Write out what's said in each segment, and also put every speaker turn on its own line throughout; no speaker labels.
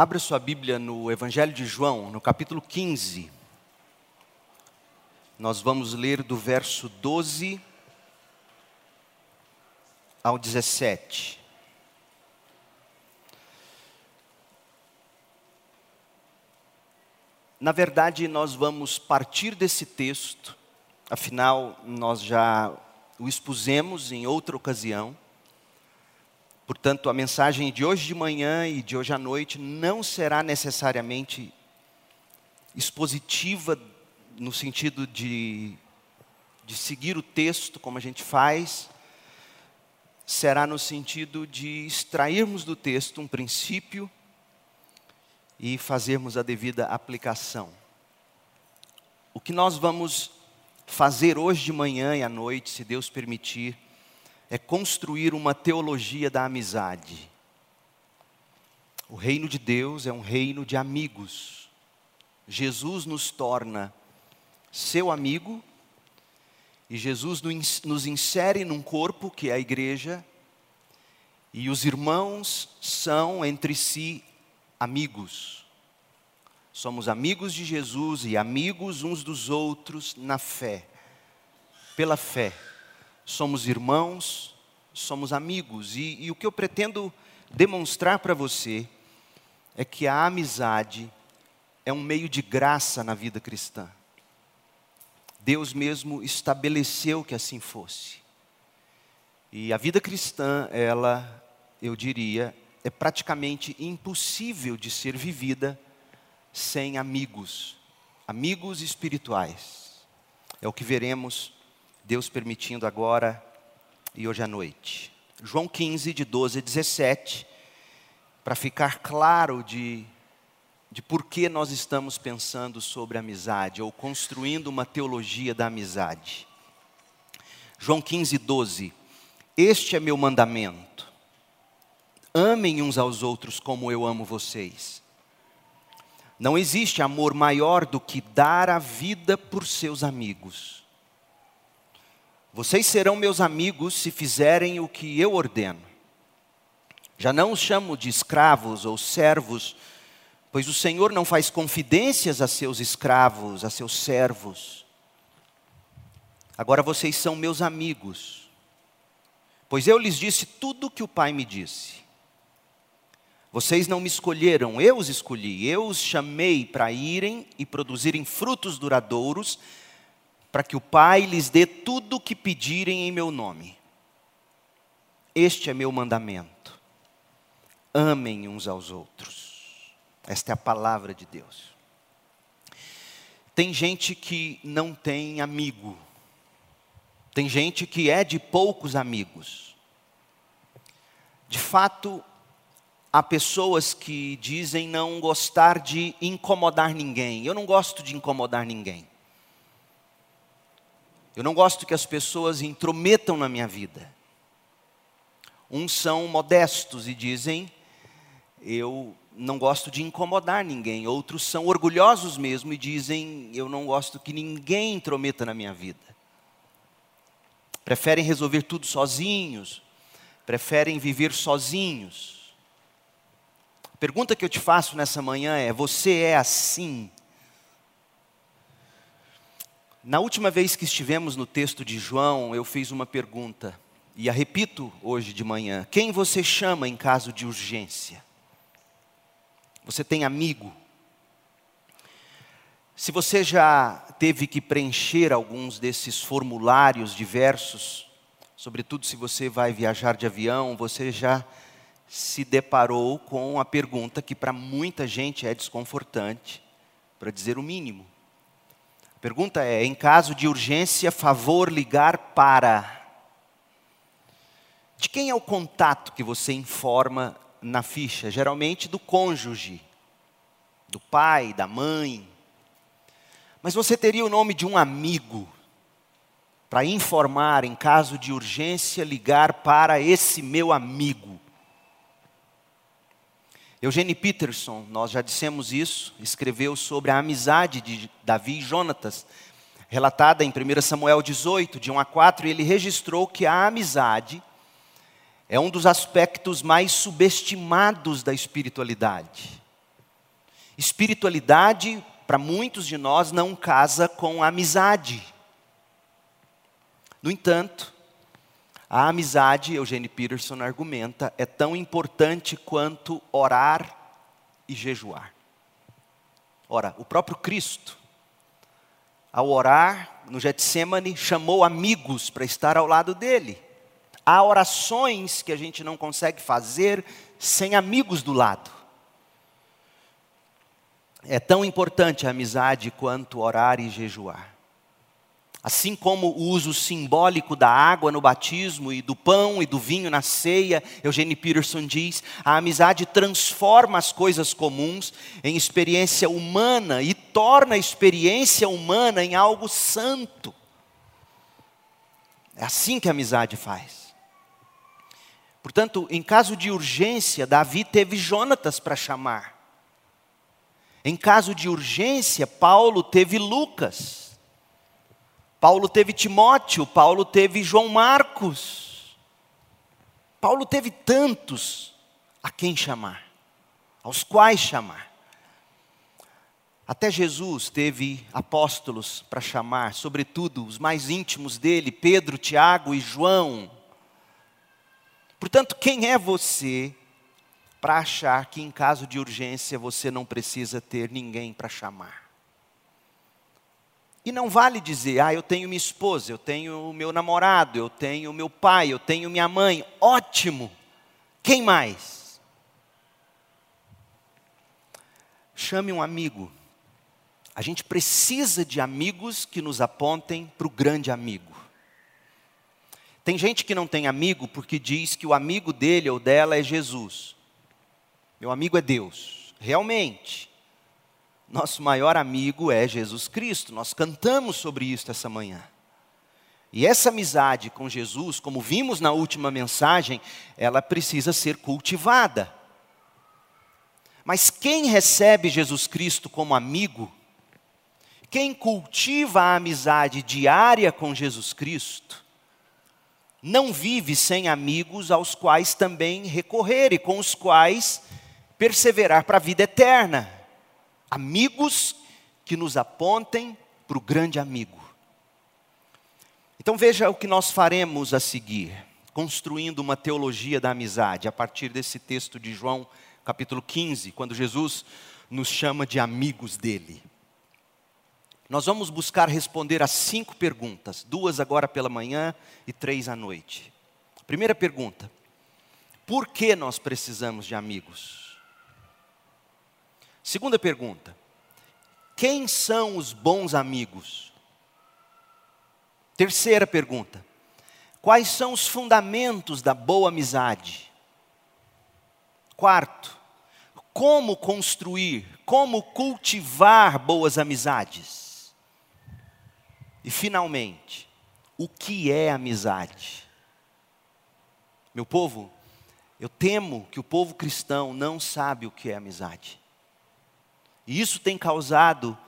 Abra sua Bíblia no Evangelho de João, no capítulo 15. Nós vamos ler do verso 12 ao 17. Na verdade, nós vamos partir desse texto, afinal, nós já o expusemos em outra ocasião. Portanto, a mensagem de hoje de manhã e de hoje à noite não será necessariamente expositiva no sentido de, de seguir o texto como a gente faz, será no sentido de extrairmos do texto um princípio e fazermos a devida aplicação. O que nós vamos fazer hoje de manhã e à noite, se Deus permitir, é construir uma teologia da amizade. O reino de Deus é um reino de amigos. Jesus nos torna seu amigo e Jesus nos insere num corpo que é a igreja, e os irmãos são entre si amigos. Somos amigos de Jesus e amigos uns dos outros na fé. Pela fé. Somos irmãos, somos amigos. E, e o que eu pretendo demonstrar para você é que a amizade é um meio de graça na vida cristã. Deus mesmo estabeleceu que assim fosse. E a vida cristã, ela, eu diria, é praticamente impossível de ser vivida sem amigos, amigos espirituais. É o que veremos, Deus permitindo agora e hoje à noite. João 15, de 12 a 17, para ficar claro de, de por que nós estamos pensando sobre amizade, ou construindo uma teologia da amizade. João 15, 12. Este é meu mandamento Amem uns aos outros como eu amo vocês. Não existe amor maior do que dar a vida por seus amigos. Vocês serão meus amigos se fizerem o que eu ordeno. Já não os chamo de escravos ou servos, pois o Senhor não faz confidências a seus escravos, a seus servos. Agora vocês são meus amigos, pois eu lhes disse tudo o que o Pai me disse. Vocês não me escolheram, eu os escolhi, eu os chamei para irem e produzirem frutos duradouros, para que o Pai lhes dê tudo o que pedirem em meu nome. Este é meu mandamento. Amem uns aos outros. Esta é a palavra de Deus. Tem gente que não tem amigo. Tem gente que é de poucos amigos. De fato, há pessoas que dizem não gostar de incomodar ninguém. Eu não gosto de incomodar ninguém. Eu não gosto que as pessoas intrometam na minha vida. Uns são modestos e dizem: eu não gosto de incomodar ninguém. Outros são orgulhosos mesmo e dizem: eu não gosto que ninguém intrometa na minha vida. Preferem resolver tudo sozinhos, preferem viver sozinhos. Pergunta que eu te faço nessa manhã é: você é assim? Na última vez que estivemos no texto de João, eu fiz uma pergunta, e a repito hoje de manhã: quem você chama em caso de urgência? Você tem amigo? Se você já teve que preencher alguns desses formulários diversos, sobretudo se você vai viajar de avião, você já se deparou com a pergunta que para muita gente é desconfortante, para dizer o mínimo. Pergunta é: em caso de urgência, favor ligar para. De quem é o contato que você informa na ficha? Geralmente do cônjuge, do pai, da mãe. Mas você teria o nome de um amigo para informar, em caso de urgência, ligar para esse meu amigo. Eugene Peterson, nós já dissemos isso, escreveu sobre a amizade de Davi e Jonatas, relatada em 1 Samuel 18, de 1 a 4, e ele registrou que a amizade é um dos aspectos mais subestimados da espiritualidade. Espiritualidade, para muitos de nós, não casa com amizade. No entanto, a amizade, Eugene Peterson argumenta, é tão importante quanto orar e jejuar. Ora, o próprio Cristo, ao orar no Getsemane, chamou amigos para estar ao lado dele. Há orações que a gente não consegue fazer sem amigos do lado. É tão importante a amizade quanto orar e jejuar. Assim como o uso simbólico da água no batismo e do pão e do vinho na ceia, Eugene Peterson diz, a amizade transforma as coisas comuns em experiência humana e torna a experiência humana em algo santo. É assim que a amizade faz. Portanto, em caso de urgência, Davi teve Jonatas para chamar. Em caso de urgência, Paulo teve Lucas. Paulo teve Timóteo, Paulo teve João Marcos. Paulo teve tantos a quem chamar, aos quais chamar. Até Jesus teve apóstolos para chamar, sobretudo os mais íntimos dele, Pedro, Tiago e João. Portanto, quem é você para achar que em caso de urgência você não precisa ter ninguém para chamar? E não vale dizer, ah, eu tenho minha esposa, eu tenho o meu namorado, eu tenho meu pai, eu tenho minha mãe. Ótimo! Quem mais? Chame um amigo. A gente precisa de amigos que nos apontem para o grande amigo. Tem gente que não tem amigo porque diz que o amigo dele ou dela é Jesus. Meu amigo é Deus. Realmente. Nosso maior amigo é Jesus Cristo. Nós cantamos sobre isso essa manhã. E essa amizade com Jesus, como vimos na última mensagem, ela precisa ser cultivada. Mas quem recebe Jesus Cristo como amigo, quem cultiva a amizade diária com Jesus Cristo, não vive sem amigos aos quais também recorrer e com os quais perseverar para a vida eterna. Amigos que nos apontem para o grande amigo. Então veja o que nós faremos a seguir, construindo uma teologia da amizade, a partir desse texto de João, capítulo 15, quando Jesus nos chama de amigos dele. Nós vamos buscar responder a cinco perguntas, duas agora pela manhã e três à noite. Primeira pergunta: por que nós precisamos de amigos? Segunda pergunta: quem são os bons amigos? Terceira pergunta: quais são os fundamentos da boa amizade? Quarto: como construir, como cultivar boas amizades? E finalmente, o que é amizade? Meu povo, eu temo que o povo cristão não sabe o que é amizade. E isso tem causado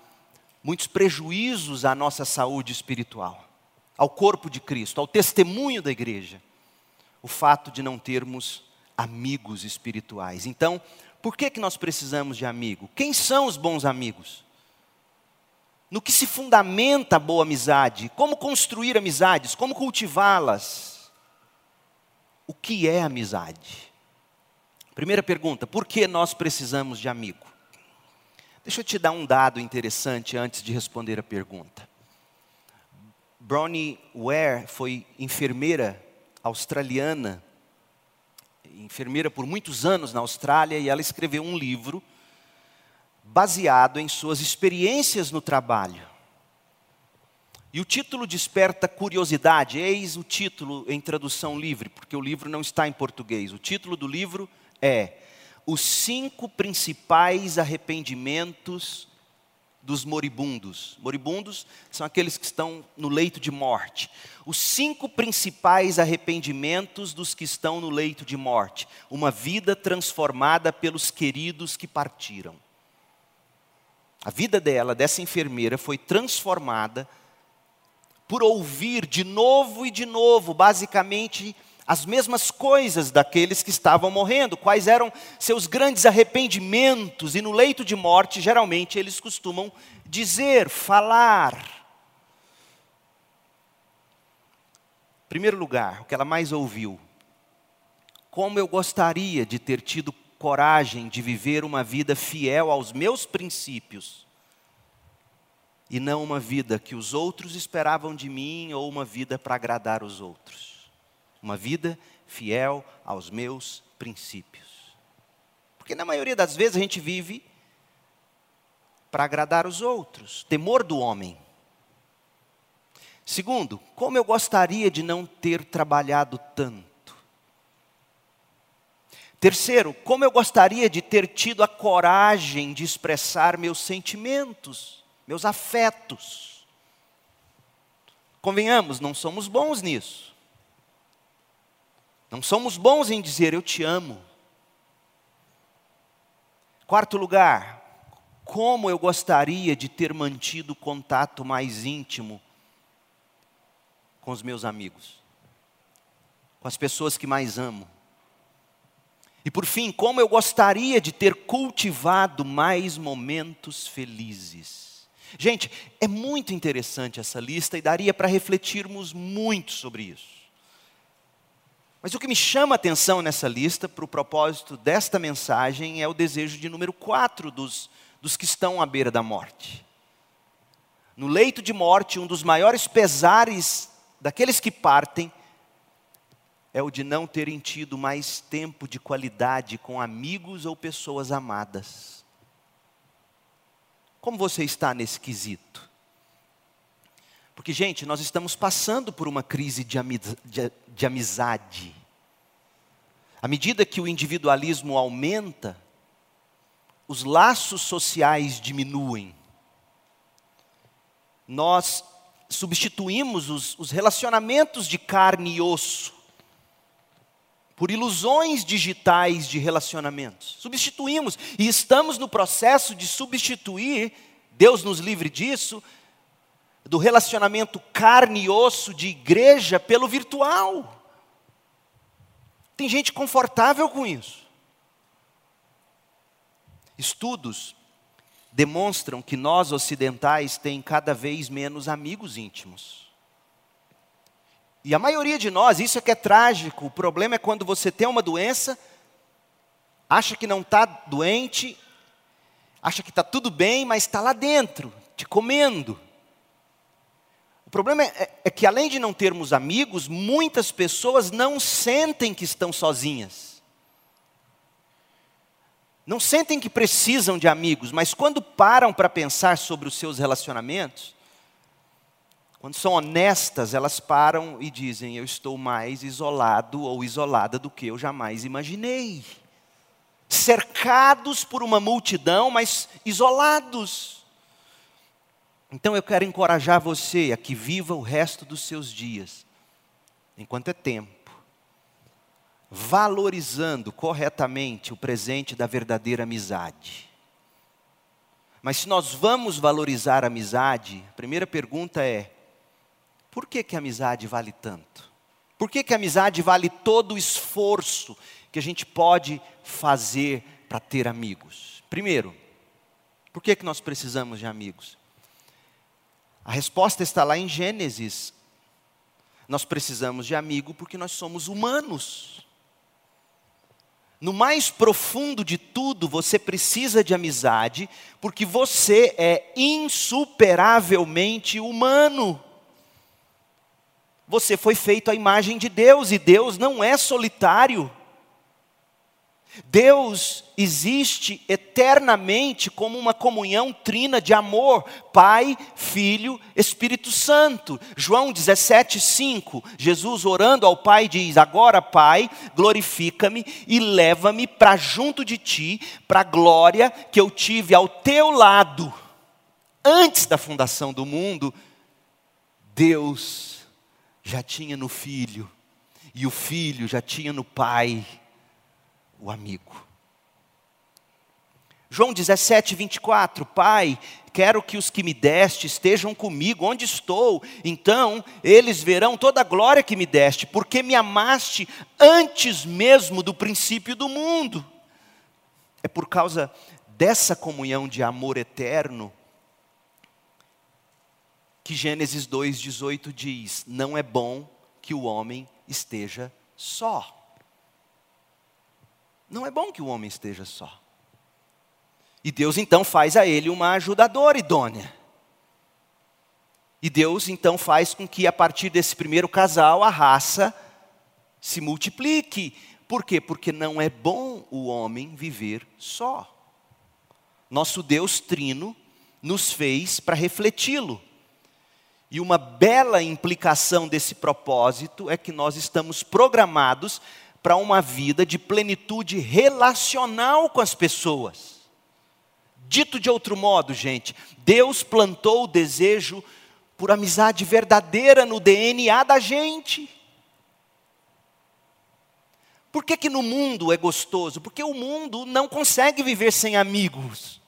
muitos prejuízos à nossa saúde espiritual, ao corpo de Cristo, ao testemunho da igreja. O fato de não termos amigos espirituais. Então, por que, que nós precisamos de amigo? Quem são os bons amigos? no que se fundamenta a boa amizade, como construir amizades, como cultivá-las. O que é amizade? Primeira pergunta: por que nós precisamos de amigo? Deixa eu te dar um dado interessante antes de responder a pergunta. Bronnie Ware foi enfermeira australiana, enfermeira por muitos anos na Austrália, e ela escreveu um livro baseado em suas experiências no trabalho. E o título desperta curiosidade, eis o título em tradução livre, porque o livro não está em português. O título do livro é Os Cinco Principais Arrependimentos dos Moribundos. Moribundos são aqueles que estão no leito de morte. Os cinco principais arrependimentos dos que estão no leito de morte. Uma vida transformada pelos queridos que partiram. A vida dela, dessa enfermeira, foi transformada por ouvir de novo e de novo, basicamente, as mesmas coisas daqueles que estavam morrendo, quais eram seus grandes arrependimentos, e no leito de morte, geralmente, eles costumam dizer, falar. Primeiro lugar, o que ela mais ouviu. Como eu gostaria de ter tido coragem de viver uma vida fiel aos meus princípios e não uma vida que os outros esperavam de mim ou uma vida para agradar os outros. Uma vida fiel aos meus princípios. Porque na maioria das vezes a gente vive para agradar os outros, temor do homem. Segundo, como eu gostaria de não ter trabalhado tanto. Terceiro, como eu gostaria de ter tido a coragem de expressar meus sentimentos, meus afetos. Convenhamos, não somos bons nisso. Não somos bons em dizer eu te amo. Quarto lugar, como eu gostaria de ter mantido contato mais íntimo com os meus amigos, com as pessoas que mais amo. E por fim, como eu gostaria de ter cultivado mais momentos felizes. Gente, é muito interessante essa lista e daria para refletirmos muito sobre isso. Mas o que me chama a atenção nessa lista, para o propósito desta mensagem, é o desejo de número 4 dos, dos que estão à beira da morte. No leito de morte, um dos maiores pesares daqueles que partem é o de não terem tido mais tempo de qualidade com amigos ou pessoas amadas. Como você está nesse quesito? Porque, gente, nós estamos passando por uma crise de, de, de amizade. À medida que o individualismo aumenta, os laços sociais diminuem. Nós substituímos os, os relacionamentos de carne e osso por ilusões digitais de relacionamentos. Substituímos e estamos no processo de substituir, Deus nos livre disso, do relacionamento carne e osso de igreja pelo virtual. Tem gente confortável com isso. Estudos demonstram que nós ocidentais tem cada vez menos amigos íntimos. E a maioria de nós, isso é que é trágico, o problema é quando você tem uma doença, acha que não está doente, acha que está tudo bem, mas está lá dentro, te comendo. O problema é, é que além de não termos amigos, muitas pessoas não sentem que estão sozinhas. Não sentem que precisam de amigos, mas quando param para pensar sobre os seus relacionamentos, quando são honestas, elas param e dizem: Eu estou mais isolado ou isolada do que eu jamais imaginei. Cercados por uma multidão, mas isolados. Então eu quero encorajar você a que viva o resto dos seus dias, enquanto é tempo valorizando corretamente o presente da verdadeira amizade. Mas se nós vamos valorizar a amizade, a primeira pergunta é: por que, que a amizade vale tanto? Por que, que a amizade vale todo o esforço que a gente pode fazer para ter amigos? Primeiro, por que, que nós precisamos de amigos? A resposta está lá em Gênesis. Nós precisamos de amigo porque nós somos humanos. No mais profundo de tudo, você precisa de amizade, porque você é insuperavelmente humano. Você foi feito à imagem de Deus e Deus não é solitário. Deus existe eternamente como uma comunhão trina de amor, Pai, Filho, Espírito Santo. João 17:5. Jesus orando ao Pai diz: "Agora, Pai, glorifica-me e leva-me para junto de ti, para a glória que eu tive ao teu lado antes da fundação do mundo." Deus já tinha no Filho e o Filho já tinha no Pai o amigo. João 17, 24: Pai, quero que os que me deste estejam comigo onde estou, então eles verão toda a glória que me deste, porque me amaste antes mesmo do princípio do mundo. É por causa dessa comunhão de amor eterno que Gênesis 2,18 diz: Não é bom que o homem esteja só. Não é bom que o homem esteja só. E Deus então faz a ele uma ajudadora idônea. E Deus então faz com que a partir desse primeiro casal a raça se multiplique. Por quê? Porque não é bom o homem viver só. Nosso Deus trino nos fez para refleti-lo. E uma bela implicação desse propósito é que nós estamos programados para uma vida de plenitude relacional com as pessoas. Dito de outro modo, gente, Deus plantou o desejo por amizade verdadeira no DNA da gente. Por que, que no mundo é gostoso? Porque o mundo não consegue viver sem amigos.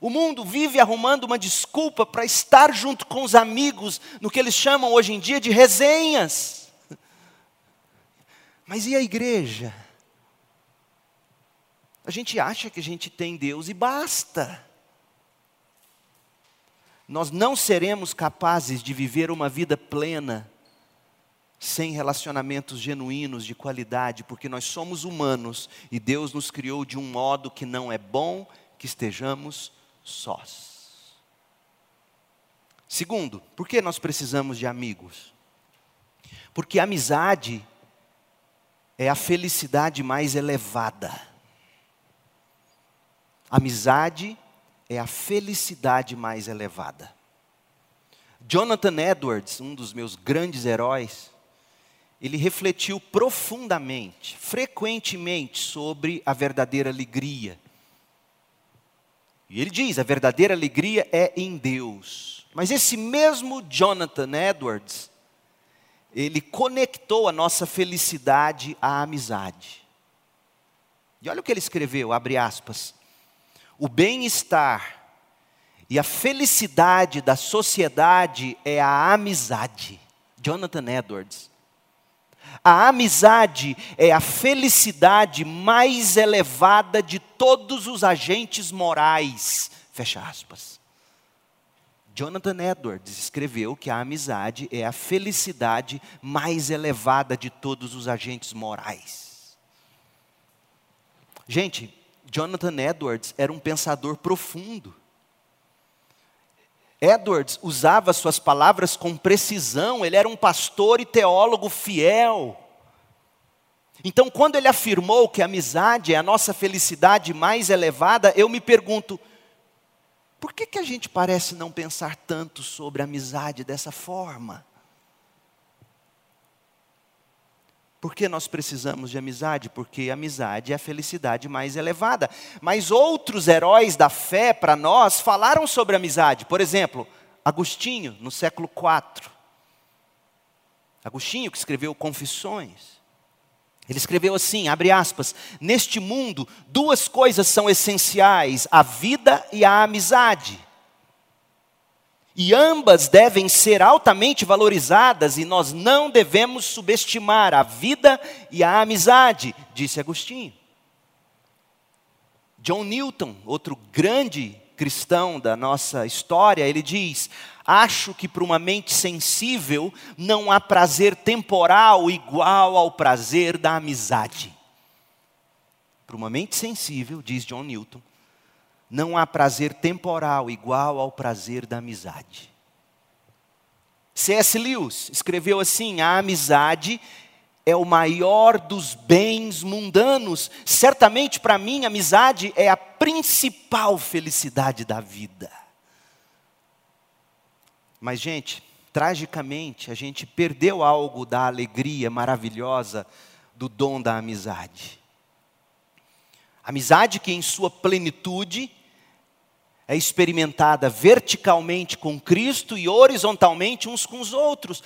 O mundo vive arrumando uma desculpa para estar junto com os amigos, no que eles chamam hoje em dia de resenhas. Mas e a igreja? A gente acha que a gente tem Deus e basta. Nós não seremos capazes de viver uma vida plena sem relacionamentos genuínos de qualidade, porque nós somos humanos e Deus nos criou de um modo que não é bom que estejamos sós. Segundo, por que nós precisamos de amigos? Porque a amizade é a felicidade mais elevada. Amizade é a felicidade mais elevada. Jonathan Edwards, um dos meus grandes heróis, ele refletiu profundamente, frequentemente sobre a verdadeira alegria. E ele diz: a verdadeira alegria é em Deus. Mas esse mesmo Jonathan Edwards, ele conectou a nossa felicidade à amizade. E olha o que ele escreveu, abre aspas o bem-estar e a felicidade da sociedade é a amizade. Jonathan Edwards. A amizade é a felicidade mais elevada de todos os agentes morais. Fecha aspas. Jonathan Edwards escreveu que a amizade é a felicidade mais elevada de todos os agentes morais. Gente, Jonathan Edwards era um pensador profundo. Edwards usava suas palavras com precisão, ele era um pastor e teólogo fiel. Então, quando ele afirmou que a amizade é a nossa felicidade mais elevada, eu me pergunto: por que, que a gente parece não pensar tanto sobre a amizade dessa forma? Por que nós precisamos de amizade? Porque amizade é a felicidade mais elevada. Mas outros heróis da fé para nós falaram sobre amizade. Por exemplo, Agostinho, no século IV. Agostinho, que escreveu Confissões. Ele escreveu assim, abre aspas, neste mundo duas coisas são essenciais, a vida e a amizade e ambas devem ser altamente valorizadas e nós não devemos subestimar a vida e a amizade, disse Agostinho. John Newton, outro grande cristão da nossa história, ele diz: Acho que para uma mente sensível não há prazer temporal igual ao prazer da amizade. Para uma mente sensível, diz John Newton, não há prazer temporal igual ao prazer da amizade. C.S. Lewis escreveu assim: a amizade é o maior dos bens mundanos. Certamente para mim, amizade é a principal felicidade da vida. Mas, gente, tragicamente, a gente perdeu algo da alegria maravilhosa do dom da amizade. Amizade que, em sua plenitude, é experimentada verticalmente com Cristo e horizontalmente uns com os outros.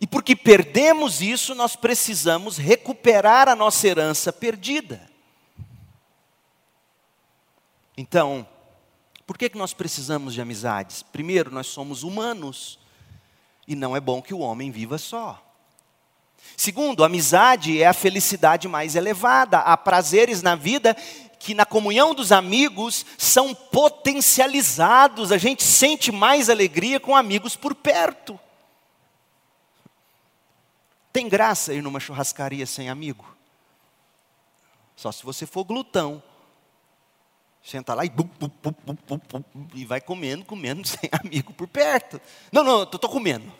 E porque perdemos isso, nós precisamos recuperar a nossa herança perdida. Então, por que, que nós precisamos de amizades? Primeiro, nós somos humanos e não é bom que o homem viva só. Segundo, amizade é a felicidade mais elevada. Há prazeres na vida que, na comunhão dos amigos, são potencializados. A gente sente mais alegria com amigos por perto. Tem graça ir numa churrascaria sem amigo? Só se você for glutão. Senta lá e, bum, bum, bum, e vai comendo, comendo sem amigo por perto. Não, não, estou comendo.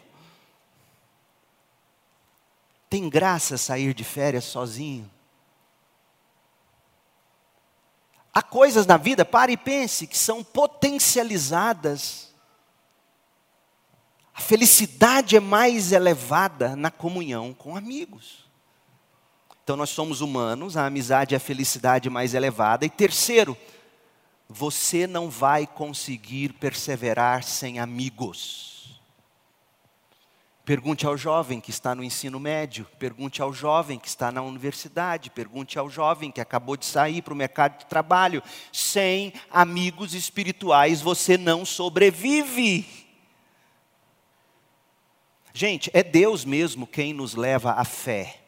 Tem graça sair de férias sozinho? Há coisas na vida, pare e pense, que são potencializadas. A felicidade é mais elevada na comunhão com amigos. Então nós somos humanos, a amizade é a felicidade mais elevada. E terceiro, você não vai conseguir perseverar sem amigos. Pergunte ao jovem que está no ensino médio, pergunte ao jovem que está na universidade, pergunte ao jovem que acabou de sair para o mercado de trabalho. Sem amigos espirituais você não sobrevive. Gente, é Deus mesmo quem nos leva à fé.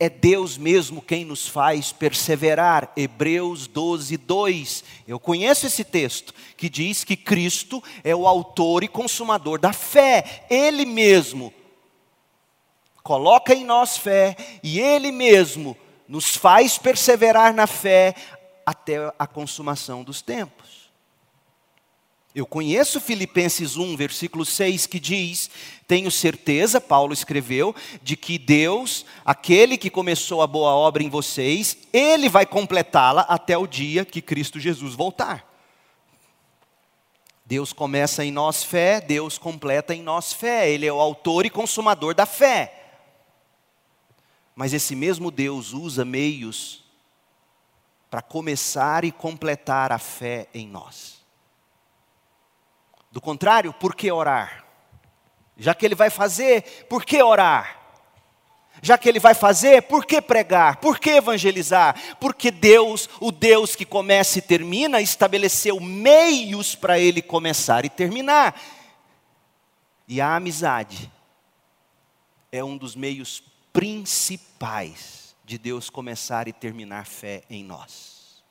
É Deus mesmo quem nos faz perseverar. Hebreus 12, 2. Eu conheço esse texto que diz que Cristo é o autor e consumador da fé. Ele mesmo coloca em nós fé e Ele mesmo nos faz perseverar na fé até a consumação dos tempos. Eu conheço Filipenses 1, versículo 6, que diz: Tenho certeza, Paulo escreveu, de que Deus, aquele que começou a boa obra em vocês, ele vai completá-la até o dia que Cristo Jesus voltar. Deus começa em nós fé, Deus completa em nós fé, Ele é o autor e consumador da fé. Mas esse mesmo Deus usa meios para começar e completar a fé em nós. Do contrário, por que orar? Já que ele vai fazer, por que orar? Já que ele vai fazer, por que pregar? Por que evangelizar? Porque Deus, o Deus que começa e termina, estabeleceu meios para ele começar e terminar. E a amizade é um dos meios principais de Deus começar e terminar fé em nós.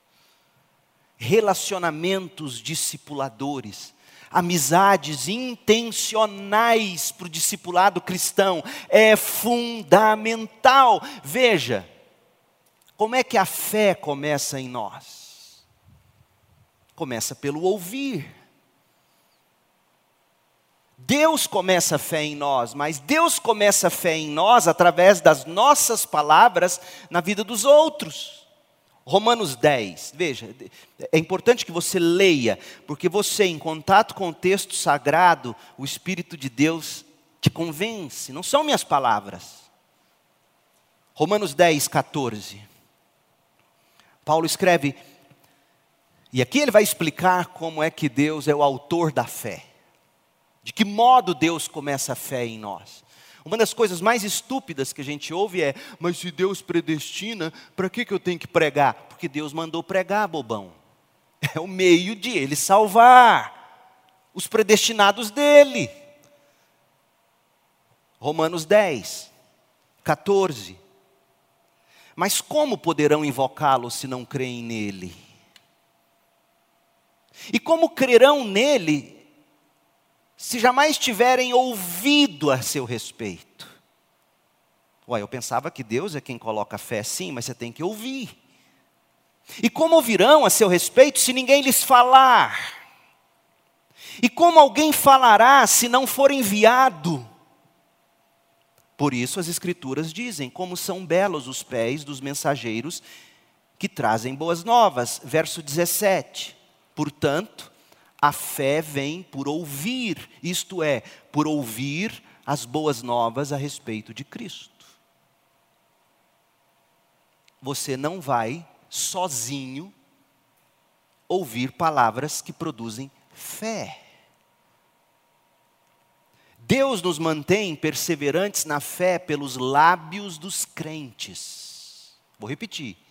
Relacionamentos discipuladores amizades intencionais para o discipulado cristão é fundamental. Veja, como é que a fé começa em nós? Começa pelo ouvir. Deus começa a fé em nós, mas Deus começa a fé em nós através das nossas palavras na vida dos outros. Romanos 10, veja, é importante que você leia, porque você, em contato com o texto sagrado, o Espírito de Deus te convence, não são minhas palavras. Romanos 10, 14. Paulo escreve, e aqui ele vai explicar como é que Deus é o autor da fé, de que modo Deus começa a fé em nós. Uma das coisas mais estúpidas que a gente ouve é: mas se Deus predestina, para que, que eu tenho que pregar? Porque Deus mandou pregar, bobão. É o meio de Ele salvar os predestinados dele. Romanos 10, 14. Mas como poderão invocá-lo se não creem nele? E como crerão nele se jamais tiverem ouvido a seu respeito. Ué, eu pensava que Deus é quem coloca fé, sim, mas você tem que ouvir. E como ouvirão a seu respeito se ninguém lhes falar? E como alguém falará se não for enviado? Por isso as Escrituras dizem: como são belos os pés dos mensageiros que trazem boas novas. Verso 17: Portanto, a fé vem por ouvir, isto é, por ouvir as boas novas a respeito de Cristo. Você não vai sozinho ouvir palavras que produzem fé. Deus nos mantém perseverantes na fé pelos lábios dos crentes. Vou repetir.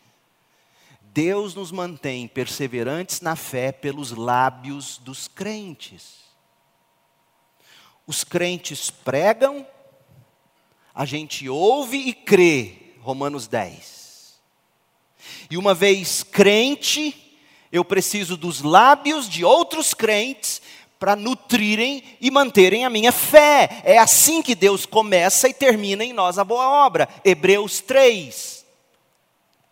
Deus nos mantém perseverantes na fé pelos lábios dos crentes. Os crentes pregam, a gente ouve e crê, Romanos 10. E uma vez crente, eu preciso dos lábios de outros crentes para nutrirem e manterem a minha fé. É assim que Deus começa e termina em nós a boa obra. Hebreus 3.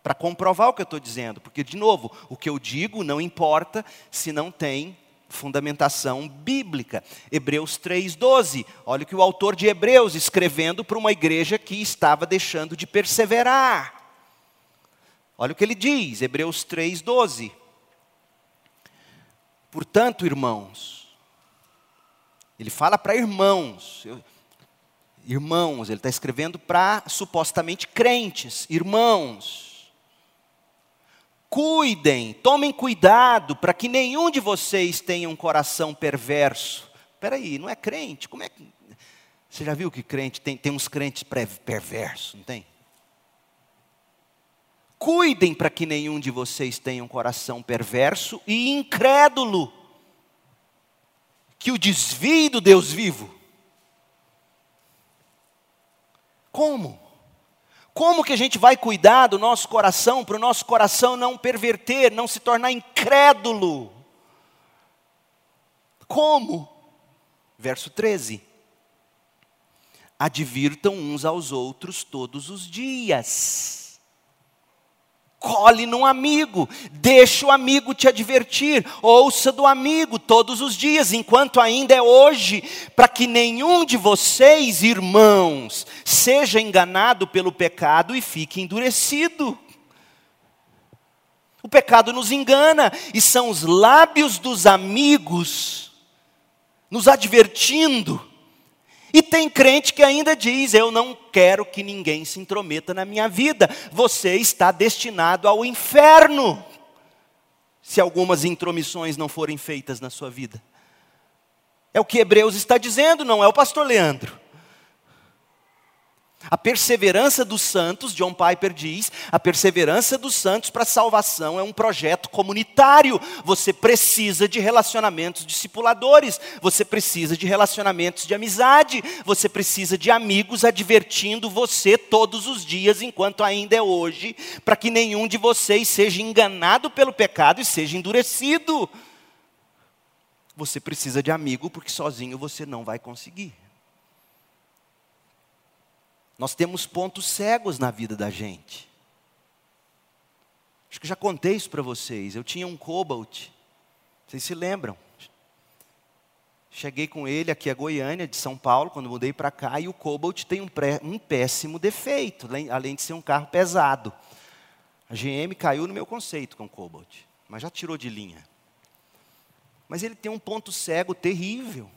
Para comprovar o que eu estou dizendo, porque, de novo, o que eu digo não importa se não tem fundamentação bíblica. Hebreus 3,12. Olha o que o autor de Hebreus, escrevendo para uma igreja que estava deixando de perseverar. Olha o que ele diz, Hebreus 3,12. Portanto, irmãos, ele fala para irmãos. Irmãos, ele está escrevendo para supostamente crentes, irmãos. Cuidem, tomem cuidado para que nenhum de vocês tenha um coração perverso. Espera aí, não é crente? Como é que. Você já viu que crente tem, tem uns crentes perversos, não tem? Cuidem para que nenhum de vocês tenha um coração perverso e incrédulo que o desvie do Deus vivo. Como? Como que a gente vai cuidar do nosso coração, para o nosso coração não perverter, não se tornar incrédulo? Como? Verso 13. Advirtam uns aos outros todos os dias Cole num amigo, deixa o amigo te advertir, ouça do amigo todos os dias, enquanto ainda é hoje, para que nenhum de vocês, irmãos, seja enganado pelo pecado e fique endurecido. O pecado nos engana e são os lábios dos amigos nos advertindo e tem crente que ainda diz: Eu não quero que ninguém se intrometa na minha vida. Você está destinado ao inferno, se algumas intromissões não forem feitas na sua vida. É o que Hebreus está dizendo, não é o pastor Leandro. A perseverança dos santos, John Piper diz, a perseverança dos santos para a salvação é um projeto comunitário. Você precisa de relacionamentos discipuladores, você precisa de relacionamentos de amizade, você precisa de amigos advertindo você todos os dias, enquanto ainda é hoje, para que nenhum de vocês seja enganado pelo pecado e seja endurecido. Você precisa de amigo, porque sozinho você não vai conseguir. Nós temos pontos cegos na vida da gente. Acho que já contei isso para vocês. Eu tinha um Cobalt, vocês se lembram? Cheguei com ele aqui a Goiânia, de São Paulo, quando mudei para cá, e o Cobalt tem um, pré, um péssimo defeito, além de ser um carro pesado. A GM caiu no meu conceito com o Cobalt, mas já tirou de linha. Mas ele tem um ponto cego terrível.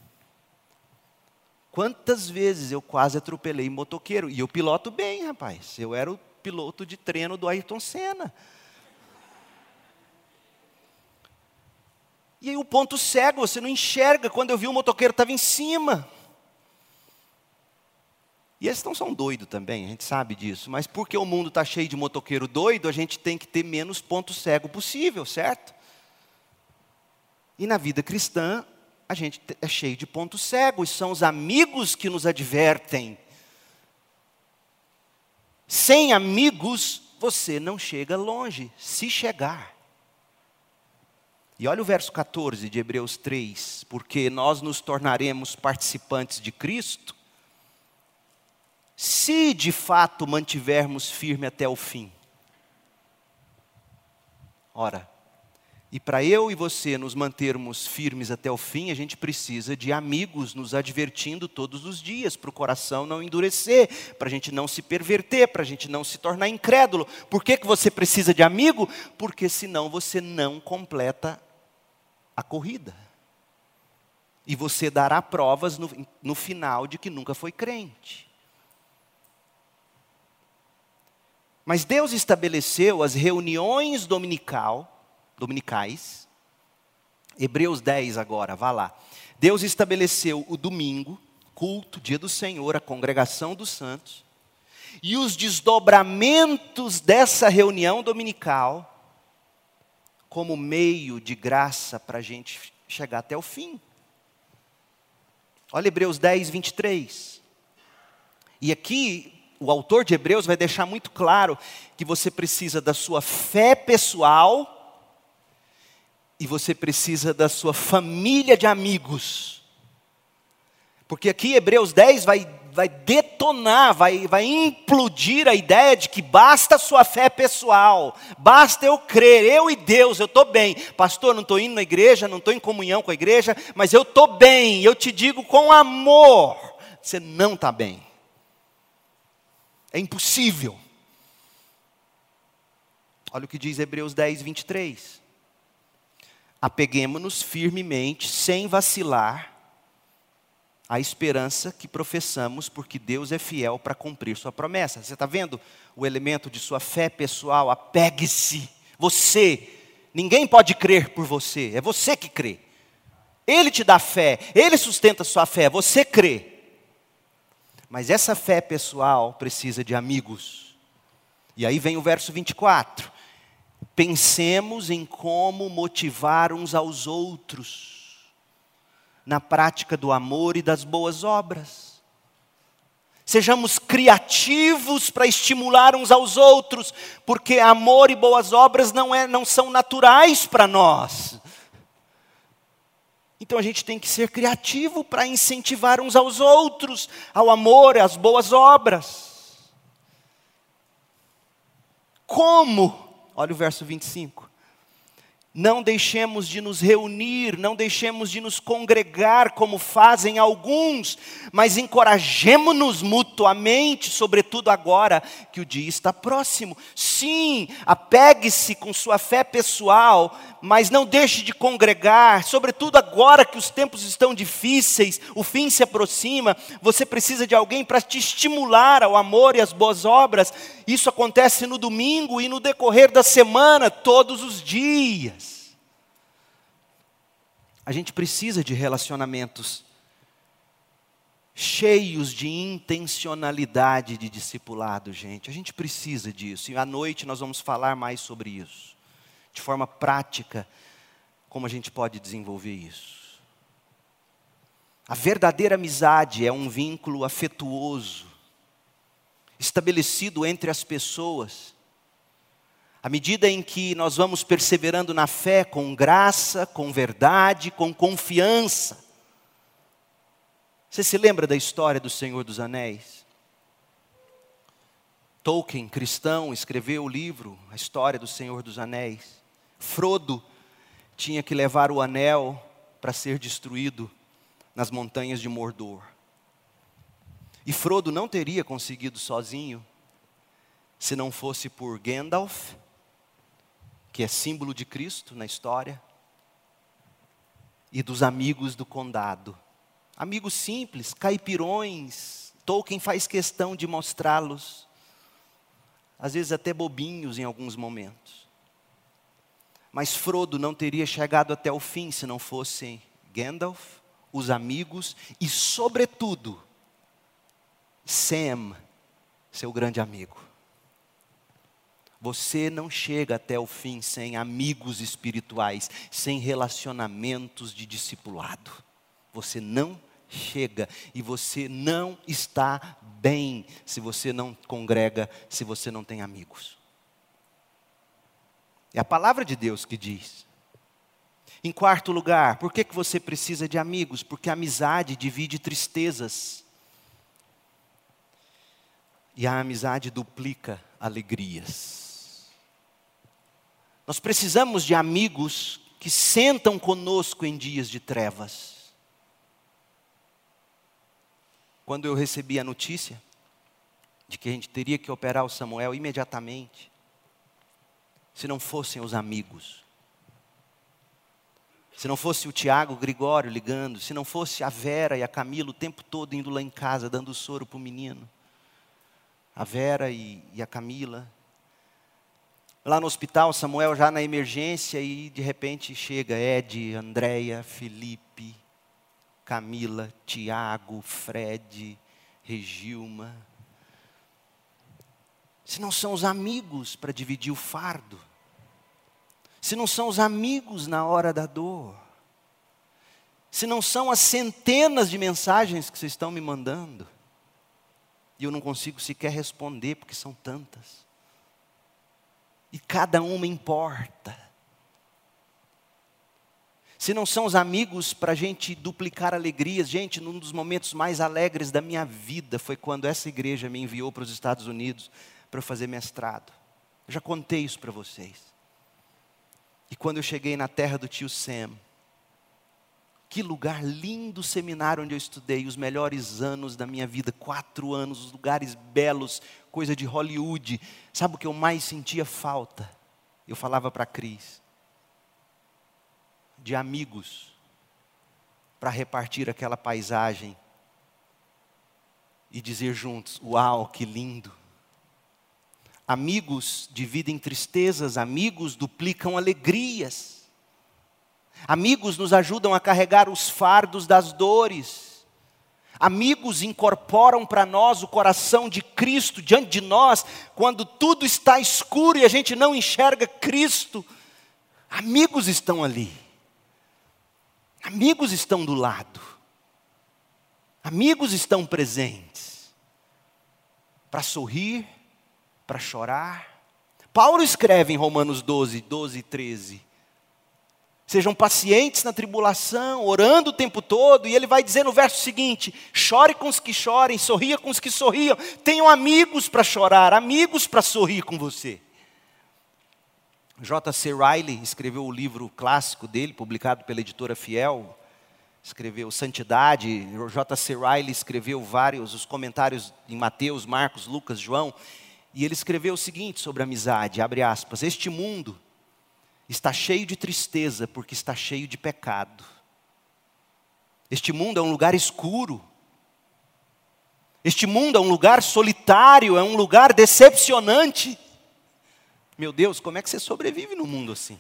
Quantas vezes eu quase atropelei motoqueiro? E eu piloto bem, rapaz. Eu era o piloto de treino do Ayrton Senna. E aí o ponto cego, você não enxerga. Quando eu vi o motoqueiro estava em cima. E eles não são doidos também, a gente sabe disso. Mas porque o mundo está cheio de motoqueiro doido, a gente tem que ter menos ponto cego possível, certo? E na vida cristã, a gente é cheio de pontos cegos, são os amigos que nos advertem. Sem amigos, você não chega longe, se chegar. E olha o verso 14 de Hebreus 3: porque nós nos tornaremos participantes de Cristo, se de fato mantivermos firme até o fim. Ora, e para eu e você nos mantermos firmes até o fim, a gente precisa de amigos nos advertindo todos os dias, para o coração não endurecer, para a gente não se perverter, para a gente não se tornar incrédulo. Por que, que você precisa de amigo? Porque senão você não completa a corrida. E você dará provas no, no final de que nunca foi crente. Mas Deus estabeleceu as reuniões dominical dominicais. Hebreus 10 agora, vá lá. Deus estabeleceu o domingo, culto, dia do Senhor, a congregação dos santos, e os desdobramentos dessa reunião dominical como meio de graça para a gente chegar até o fim. Olha Hebreus 10, 23. E aqui, o autor de Hebreus vai deixar muito claro que você precisa da sua fé pessoal e você precisa da sua família de amigos. Porque aqui Hebreus 10 vai, vai detonar, vai, vai implodir a ideia de que basta a sua fé pessoal, basta eu crer, eu e Deus, eu estou bem. Pastor, não estou indo na igreja, não estou em comunhão com a igreja, mas eu estou bem, eu te digo com amor, você não está bem. É impossível. Olha o que diz Hebreus 10, 23. Apeguemos-nos firmemente, sem vacilar, à esperança que professamos, porque Deus é fiel para cumprir Sua promessa. Você está vendo o elemento de sua fé pessoal? Apegue-se. Você, ninguém pode crer por você, é você que crê. Ele te dá fé, ele sustenta sua fé, você crê. Mas essa fé pessoal precisa de amigos. E aí vem o verso 24. Pensemos em como motivar uns aos outros na prática do amor e das boas obras. Sejamos criativos para estimular uns aos outros, porque amor e boas obras não, é, não são naturais para nós. Então a gente tem que ser criativo para incentivar uns aos outros, ao amor e às boas obras. Como? Olha o verso 25. Não deixemos de nos reunir, não deixemos de nos congregar como fazem alguns, mas encorajemo-nos mutuamente, sobretudo agora que o dia está próximo. Sim, apegue-se com sua fé pessoal, mas não deixe de congregar, sobretudo agora que os tempos estão difíceis, o fim se aproxima, você precisa de alguém para te estimular ao amor e às boas obras. Isso acontece no domingo e no decorrer da semana, todos os dias. A gente precisa de relacionamentos cheios de intencionalidade de discipulado, gente. A gente precisa disso. E à noite nós vamos falar mais sobre isso. De forma prática, como a gente pode desenvolver isso. A verdadeira amizade é um vínculo afetuoso, estabelecido entre as pessoas à medida em que nós vamos perseverando na fé com graça, com verdade, com confiança. Você se lembra da história do Senhor dos Anéis? Tolkien, cristão, escreveu o livro, a história do Senhor dos Anéis. Frodo tinha que levar o anel para ser destruído nas montanhas de Mordor. E Frodo não teria conseguido sozinho, se não fosse por Gandalf que é símbolo de Cristo na história, e dos amigos do condado. Amigos simples, caipirões, Tolkien faz questão de mostrá-los, às vezes até bobinhos em alguns momentos. Mas Frodo não teria chegado até o fim se não fossem Gandalf, os amigos e, sobretudo, Sam, seu grande amigo. Você não chega até o fim sem amigos espirituais, sem relacionamentos de discipulado. Você não chega e você não está bem se você não congrega, se você não tem amigos. É a palavra de Deus que diz. Em quarto lugar, por que, que você precisa de amigos? Porque a amizade divide tristezas. E a amizade duplica alegrias. Nós precisamos de amigos que sentam conosco em dias de trevas. Quando eu recebi a notícia de que a gente teria que operar o Samuel imediatamente, se não fossem os amigos, se não fosse o Tiago, o Gregório ligando, se não fosse a Vera e a Camila o tempo todo indo lá em casa dando soro para o menino, a Vera e, e a Camila, lá no hospital, Samuel já na emergência e de repente chega Ed, Andréia, Felipe, Camila, Tiago, Fred, Regilma. Se não são os amigos para dividir o fardo. se não são os amigos na hora da dor, se não são as centenas de mensagens que vocês estão me mandando, e eu não consigo sequer responder porque são tantas, e cada uma importa. Se não são os amigos para a gente duplicar alegrias, gente, num dos momentos mais alegres da minha vida foi quando essa igreja me enviou para os Estados Unidos para fazer mestrado. Eu já contei isso para vocês. E quando eu cheguei na terra do tio Sam, que lugar lindo seminário onde eu estudei, os melhores anos da minha vida, quatro anos, os lugares belos, coisa de Hollywood. Sabe o que eu mais sentia falta? Eu falava para a Cris de amigos para repartir aquela paisagem e dizer juntos: Uau, que lindo! Amigos dividem tristezas, amigos duplicam alegrias. Amigos nos ajudam a carregar os fardos das dores. Amigos incorporam para nós o coração de Cristo diante de nós, quando tudo está escuro e a gente não enxerga Cristo. Amigos estão ali. Amigos estão do lado. Amigos estão presentes. Para sorrir, para chorar. Paulo escreve em Romanos 12, 12 e 13. Sejam pacientes na tribulação, orando o tempo todo, e ele vai dizer no verso seguinte: chore com os que chorem, sorria com os que sorriam, tenham amigos para chorar, amigos para sorrir com você. J.C. Riley escreveu o livro clássico dele, publicado pela editora Fiel, escreveu Santidade. J.C. Riley escreveu vários os comentários em Mateus, Marcos, Lucas, João, e ele escreveu o seguinte sobre amizade, abre aspas: Este mundo está cheio de tristeza porque está cheio de pecado. Este mundo é um lugar escuro. Este mundo é um lugar solitário, é um lugar decepcionante. Meu Deus, como é que você sobrevive no mundo assim?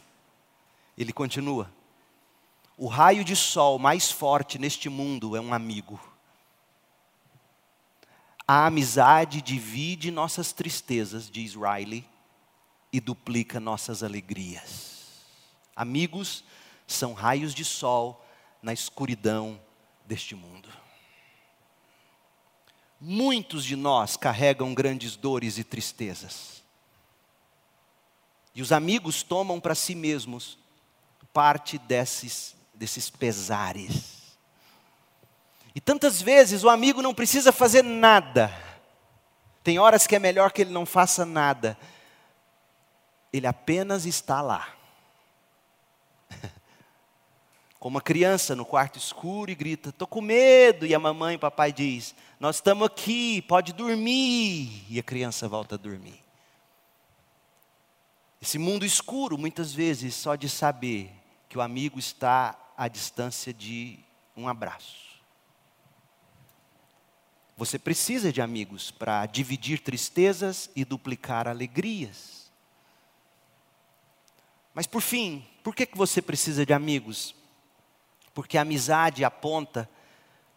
Ele continua: O raio de sol mais forte neste mundo é um amigo. A amizade divide nossas tristezas, diz Riley, e duplica nossas alegrias. Amigos são raios de sol na escuridão deste mundo. Muitos de nós carregam grandes dores e tristezas. E os amigos tomam para si mesmos parte desses, desses pesares. E tantas vezes o amigo não precisa fazer nada. Tem horas que é melhor que ele não faça nada. Ele apenas está lá. Como uma criança no quarto escuro e grita: "Tô com medo". E a mamãe e o papai diz: "Nós estamos aqui, pode dormir". E a criança volta a dormir. Esse mundo escuro, muitas vezes, só de saber que o amigo está à distância de um abraço. Você precisa de amigos para dividir tristezas e duplicar alegrias. Mas por fim, por que, que você precisa de amigos? Porque a amizade aponta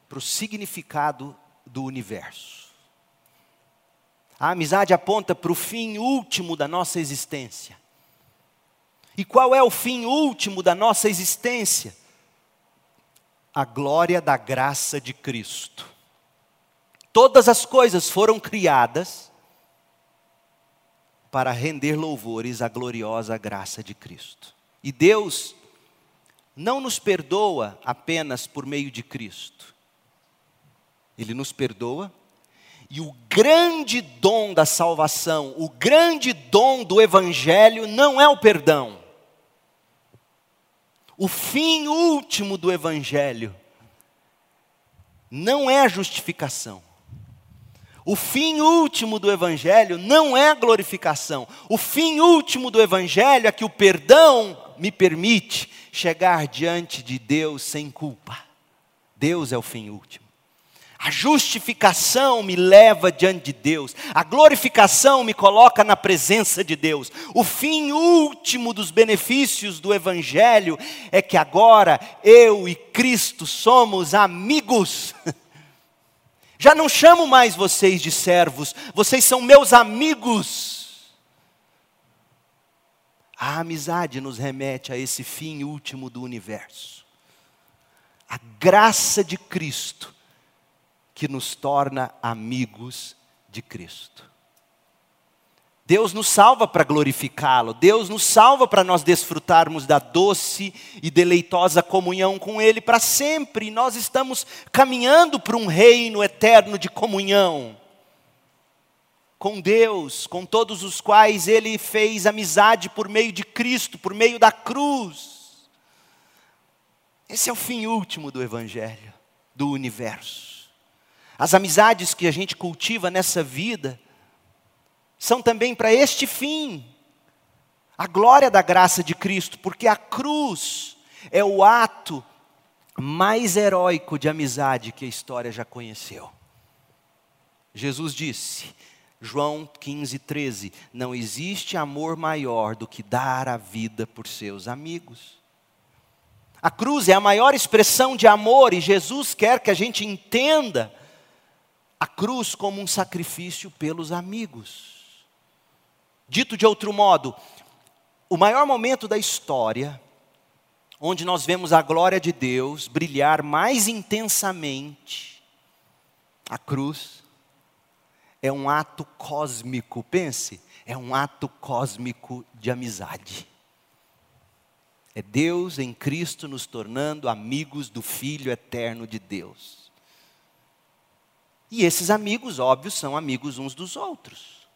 para o significado do universo. A amizade aponta para o fim último da nossa existência. E qual é o fim último da nossa existência? A glória da graça de Cristo. Todas as coisas foram criadas para render louvores à gloriosa graça de Cristo. E Deus não nos perdoa apenas por meio de Cristo. Ele nos perdoa e o grande dom da salvação, o grande dom do Evangelho não é o perdão. O fim último do Evangelho não é a justificação. O fim último do Evangelho não é a glorificação. O fim último do Evangelho é que o perdão me permite chegar diante de Deus sem culpa. Deus é o fim último. A justificação me leva diante de Deus, a glorificação me coloca na presença de Deus. O fim último dos benefícios do Evangelho é que agora eu e Cristo somos amigos. Já não chamo mais vocês de servos, vocês são meus amigos. A amizade nos remete a esse fim último do universo. A graça de Cristo que nos torna amigos de Cristo. Deus nos salva para glorificá-lo, Deus nos salva para nós desfrutarmos da doce e deleitosa comunhão com Ele para sempre. Nós estamos caminhando para um reino eterno de comunhão com Deus, com todos os quais Ele fez amizade por meio de Cristo, por meio da cruz. Esse é o fim último do Evangelho, do universo. As amizades que a gente cultiva nessa vida, são também para este fim. A glória da graça de Cristo, porque a cruz é o ato mais heróico de amizade que a história já conheceu. Jesus disse, João 15, 13: Não existe amor maior do que dar a vida por seus amigos. A cruz é a maior expressão de amor e Jesus quer que a gente entenda a cruz como um sacrifício pelos amigos. Dito de outro modo, o maior momento da história, onde nós vemos a glória de Deus brilhar mais intensamente, a cruz, é um ato cósmico, pense, é um ato cósmico de amizade. É Deus em Cristo nos tornando amigos do Filho eterno de Deus. E esses amigos, óbvio, são amigos uns dos outros.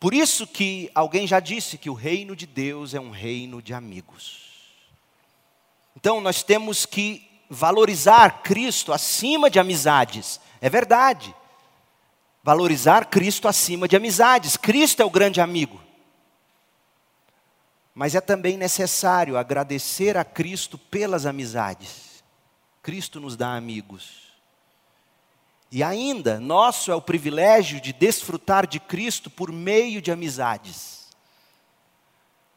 Por isso que alguém já disse que o reino de Deus é um reino de amigos. Então nós temos que valorizar Cristo acima de amizades. É verdade. Valorizar Cristo acima de amizades. Cristo é o grande amigo. Mas é também necessário agradecer a Cristo pelas amizades. Cristo nos dá amigos. E ainda, nosso é o privilégio de desfrutar de Cristo por meio de amizades.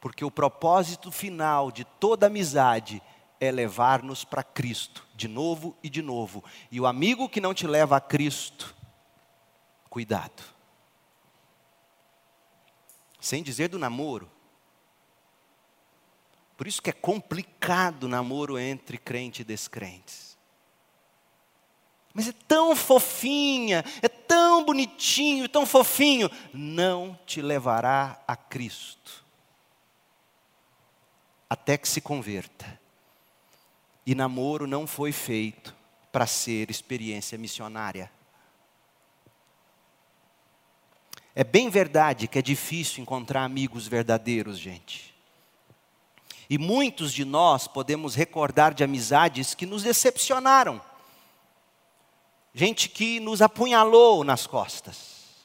Porque o propósito final de toda amizade é levar-nos para Cristo, de novo e de novo. E o amigo que não te leva a Cristo, cuidado. Sem dizer do namoro. Por isso que é complicado o namoro entre crente e descrentes. Mas é tão fofinha, é tão bonitinho, tão fofinho. Não te levará a Cristo. Até que se converta. E namoro não foi feito para ser experiência missionária. É bem verdade que é difícil encontrar amigos verdadeiros, gente. E muitos de nós podemos recordar de amizades que nos decepcionaram gente que nos apunhalou nas costas,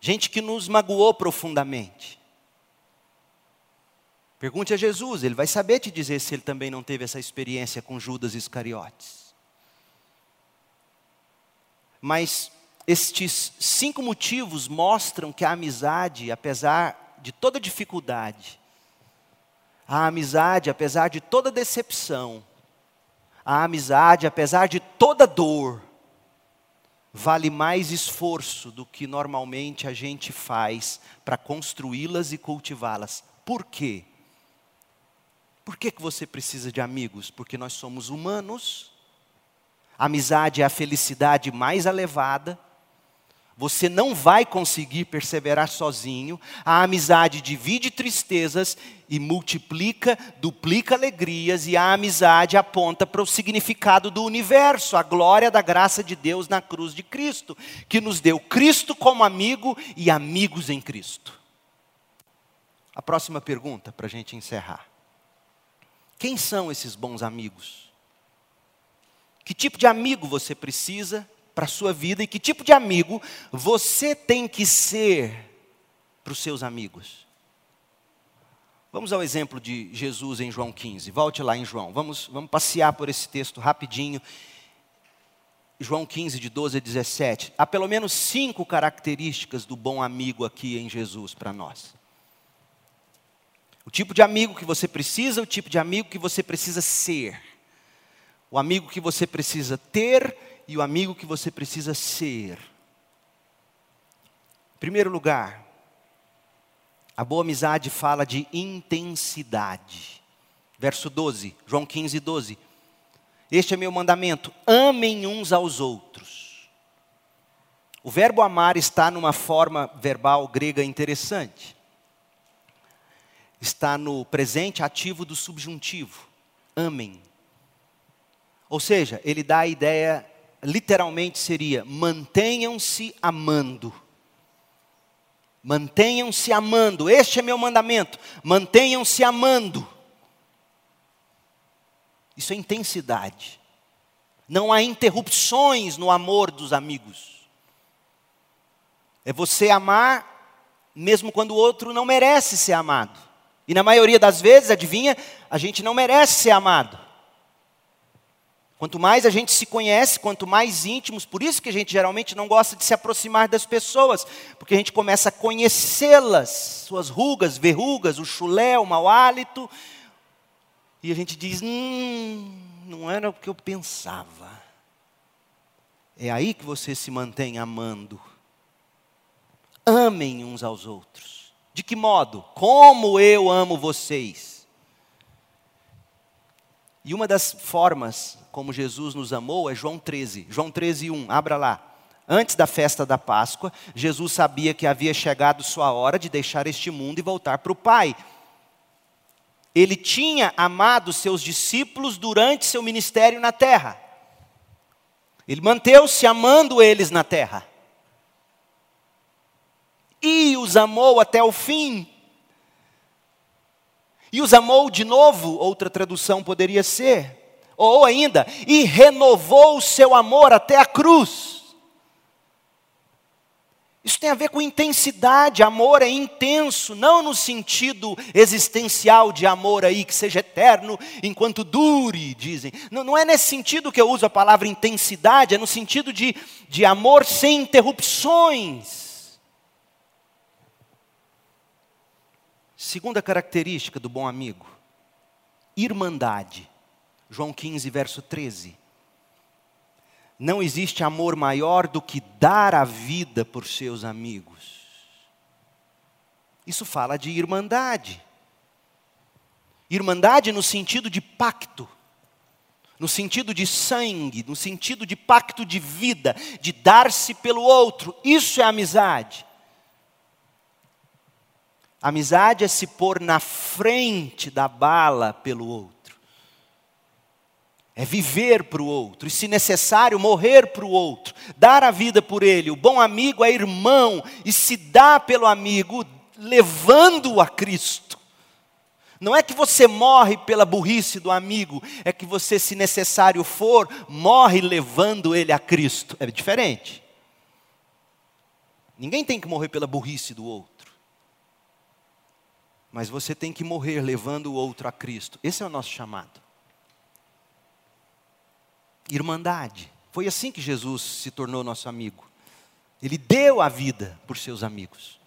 gente que nos magoou profundamente. Pergunte a Jesus, ele vai saber te dizer se ele também não teve essa experiência com Judas Iscariotes. Mas estes cinco motivos mostram que a amizade, apesar de toda dificuldade, a amizade, apesar de toda decepção, a amizade, apesar de toda dor, vale mais esforço do que normalmente a gente faz para construí-las e cultivá-las. Por quê? Por que, que você precisa de amigos? Porque nós somos humanos. A amizade é a felicidade mais elevada. Você não vai conseguir perseverar sozinho. A amizade divide tristezas e multiplica, duplica alegrias, e a amizade aponta para o significado do universo, a glória da graça de Deus na cruz de Cristo, que nos deu Cristo como amigo e amigos em Cristo. A próxima pergunta para a gente encerrar: Quem são esses bons amigos? Que tipo de amigo você precisa para a sua vida e que tipo de amigo você tem que ser para os seus amigos. Vamos ao exemplo de Jesus em João 15. Volte lá em João. Vamos, vamos passear por esse texto rapidinho. João 15, de 12 a 17. Há pelo menos cinco características do bom amigo aqui em Jesus para nós. O tipo de amigo que você precisa, o tipo de amigo que você precisa ser. O amigo que você precisa ter e o amigo que você precisa ser. Em primeiro lugar, A boa amizade fala de intensidade. Verso 12, João 15, 12. Este é meu mandamento: amem uns aos outros. O verbo amar está numa forma verbal grega interessante. Está no presente ativo do subjuntivo. Amem. Ou seja, ele dá a ideia, literalmente seria: mantenham-se amando. Mantenham-se amando, este é meu mandamento. Mantenham-se amando. Isso é intensidade. Não há interrupções no amor dos amigos. É você amar mesmo quando o outro não merece ser amado. E na maioria das vezes, adivinha, a gente não merece ser amado. Quanto mais a gente se conhece, quanto mais íntimos, por isso que a gente geralmente não gosta de se aproximar das pessoas, porque a gente começa a conhecê-las, suas rugas, verrugas, o chulé, o mau hálito, e a gente diz: hum, não era o que eu pensava. É aí que você se mantém amando. Amem uns aos outros. De que modo? Como eu amo vocês. E uma das formas como Jesus nos amou é João 13. João 13, 1. Abra lá. Antes da festa da Páscoa, Jesus sabia que havia chegado sua hora de deixar este mundo e voltar para o Pai. Ele tinha amado seus discípulos durante seu ministério na terra. Ele manteve-se amando eles na terra. E os amou até o fim. E os amou de novo, outra tradução poderia ser. Ou ainda, e renovou o seu amor até a cruz. Isso tem a ver com intensidade, amor é intenso, não no sentido existencial de amor aí, que seja eterno enquanto dure, dizem. Não, não é nesse sentido que eu uso a palavra intensidade, é no sentido de, de amor sem interrupções. Segunda característica do bom amigo, irmandade. João 15, verso 13. Não existe amor maior do que dar a vida por seus amigos. Isso fala de irmandade. Irmandade no sentido de pacto, no sentido de sangue, no sentido de pacto de vida, de dar-se pelo outro. Isso é amizade. Amizade é se pôr na frente da bala pelo outro é viver para o outro, e se necessário, morrer para o outro, dar a vida por ele. O bom amigo é irmão e se dá pelo amigo, levando-o a Cristo. Não é que você morre pela burrice do amigo, é que você, se necessário for, morre levando ele a Cristo. É diferente. Ninguém tem que morrer pela burrice do outro. Mas você tem que morrer levando o outro a Cristo. Esse é o nosso chamado irmandade. Foi assim que Jesus se tornou nosso amigo. Ele deu a vida por seus amigos.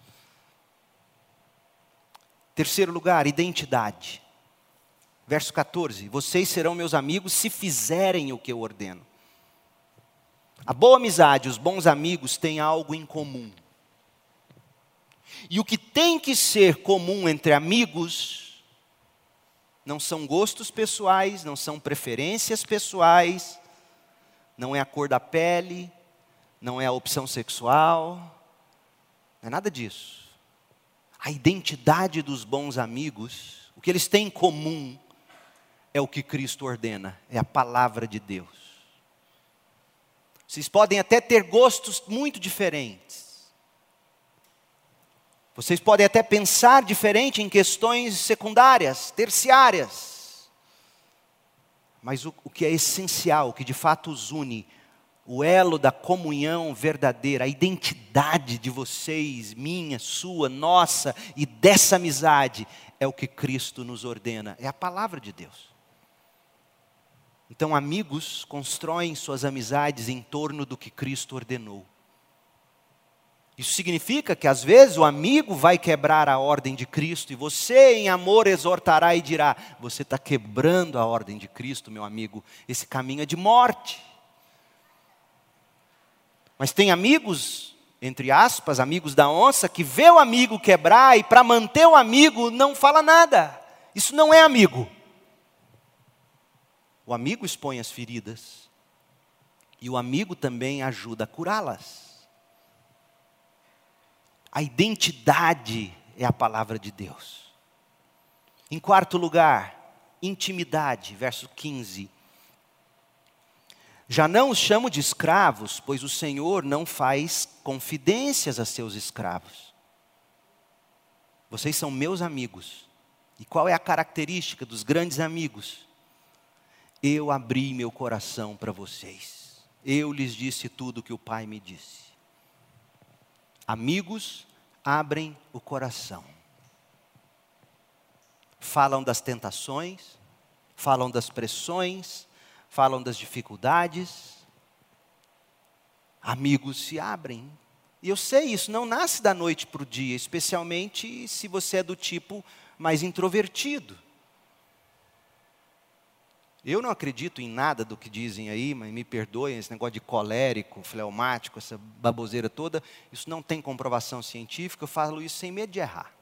Terceiro lugar, identidade. Verso 14: Vocês serão meus amigos se fizerem o que eu ordeno. A boa amizade, os bons amigos têm algo em comum. E o que tem que ser comum entre amigos não são gostos pessoais, não são preferências pessoais, não é a cor da pele, não é a opção sexual, não é nada disso. A identidade dos bons amigos, o que eles têm em comum, é o que Cristo ordena, é a palavra de Deus. Vocês podem até ter gostos muito diferentes. Vocês podem até pensar diferente em questões secundárias, terciárias. Mas o, o que é essencial, o que de fato os une, o elo da comunhão verdadeira, a identidade de vocês, minha, sua, nossa e dessa amizade, é o que Cristo nos ordena, é a palavra de Deus. Então, amigos constroem suas amizades em torno do que Cristo ordenou. Isso significa que às vezes o amigo vai quebrar a ordem de Cristo e você, em amor, exortará e dirá: Você está quebrando a ordem de Cristo, meu amigo, esse caminho é de morte. Mas tem amigos entre aspas, amigos da onça, que vê o amigo quebrar e para manter o amigo não fala nada. Isso não é amigo. O amigo expõe as feridas e o amigo também ajuda a curá-las. A identidade é a palavra de Deus. Em quarto lugar, intimidade, verso 15. Já não os chamo de escravos, pois o Senhor não faz confidências a seus escravos. Vocês são meus amigos. E qual é a característica dos grandes amigos? Eu abri meu coração para vocês. Eu lhes disse tudo o que o Pai me disse. Amigos abrem o coração. Falam das tentações, falam das pressões, falam das dificuldades. Amigos se abrem. E eu sei, isso não nasce da noite para o dia, especialmente se você é do tipo mais introvertido. Eu não acredito em nada do que dizem aí, mas me perdoem, esse negócio de colérico, fleumático, essa baboseira toda, isso não tem comprovação científica, eu falo isso sem medo de errar.